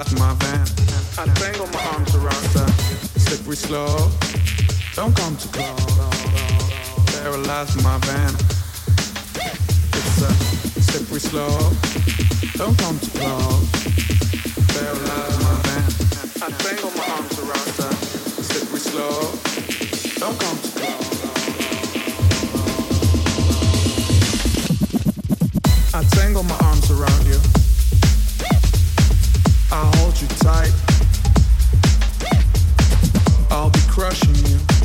inside my van. I tangle my arms around her. Slippery slow. Don't come too close. Paralyze my van. It's a slippery slow. Don't come too close. Paralyze my van. I tangle my arms around her. Slippery slow. Don't come too close. I tangle my arms around you. I'll hold you tight. I'll be crushing you.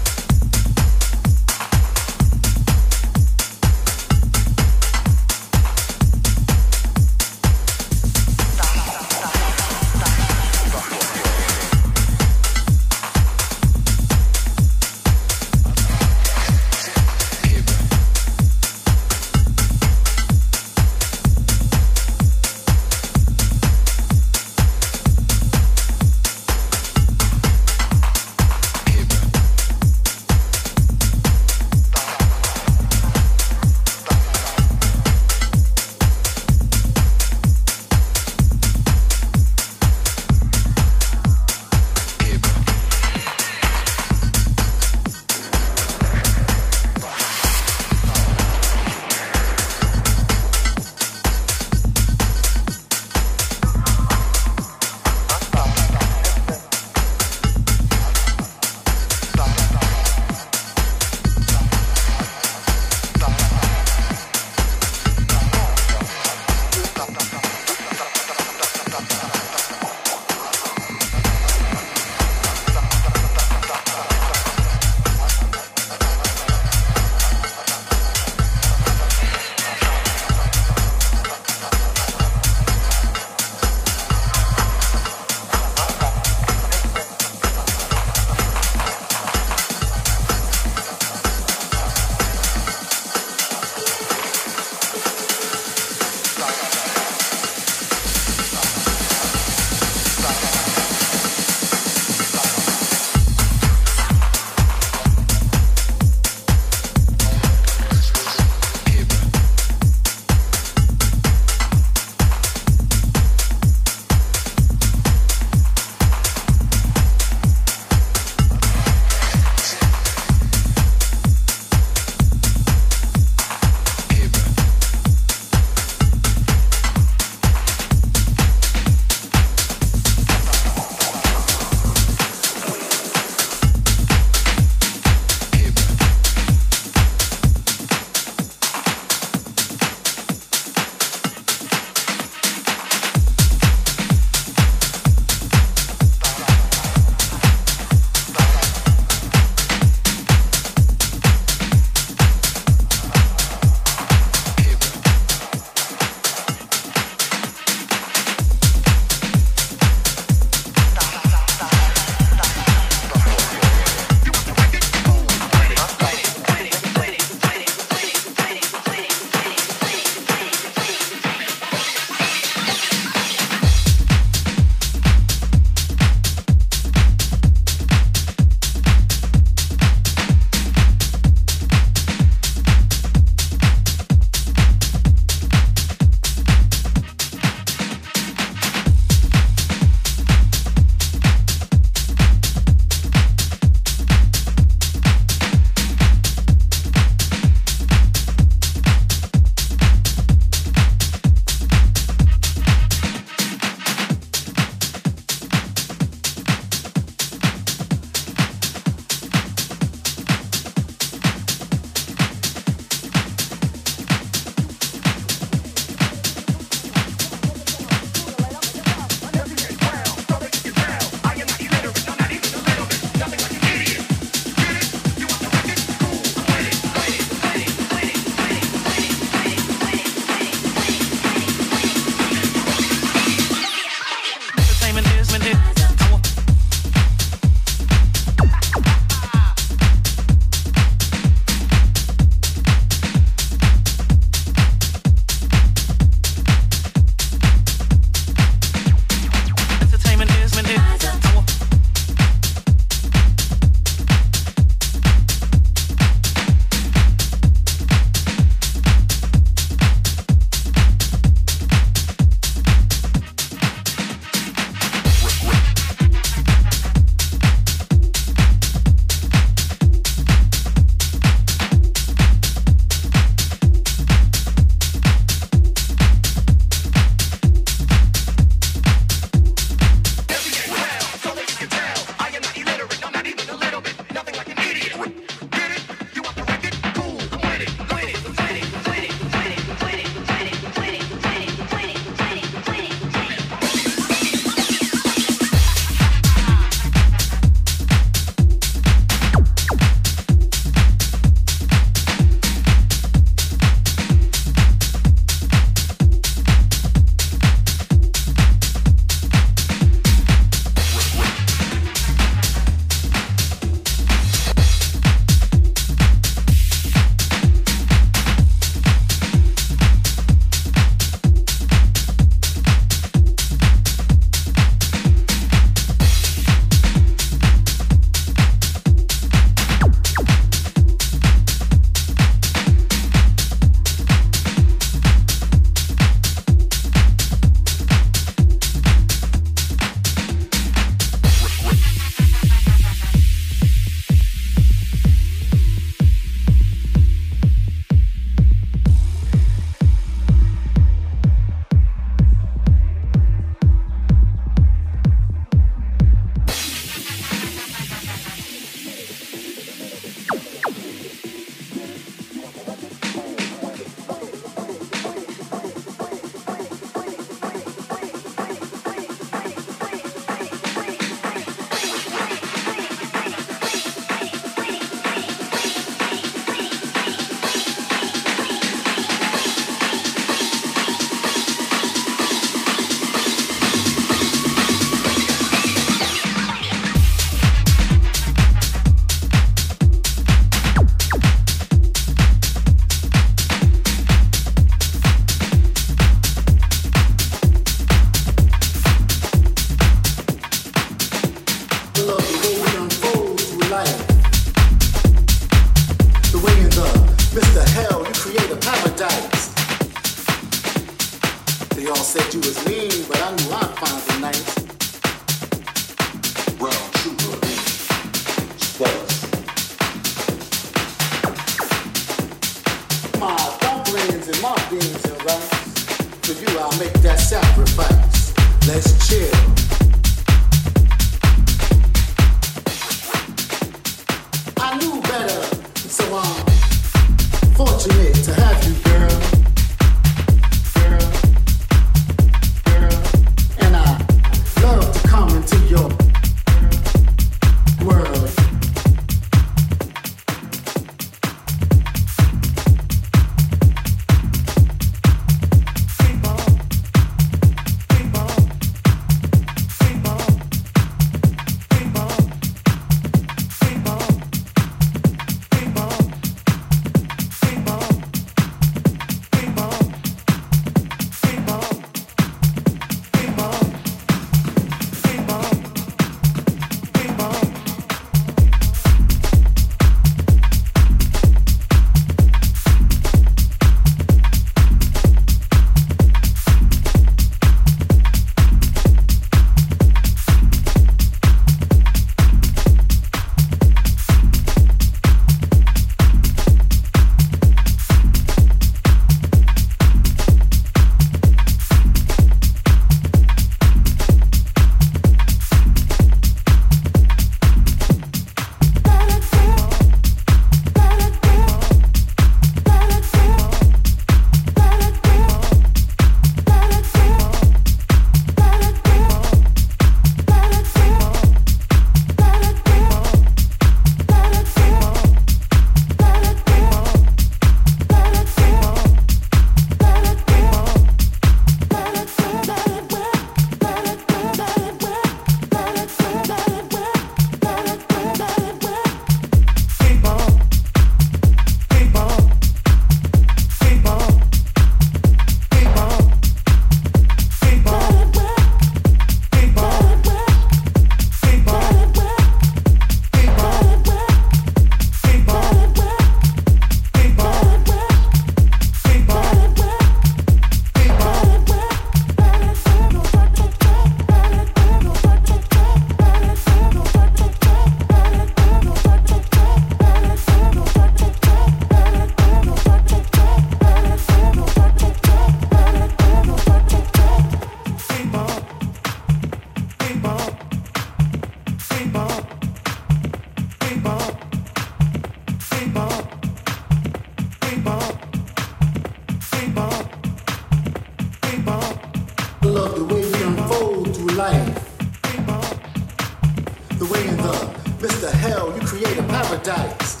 the way in the Mr. Hell, you create a paradise.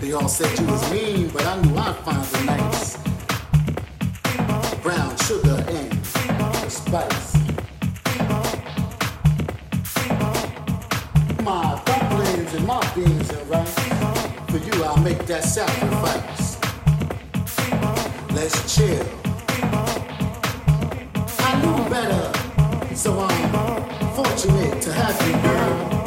They all said you was mean, but I knew I'd find the nice. Brown sugar and spice. My dumplings and my beans and rice. For you, I'll make that sacrifice. Let's chill. I knew better, so I'm fortunate to have you, girl.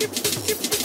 skip, skip, skip.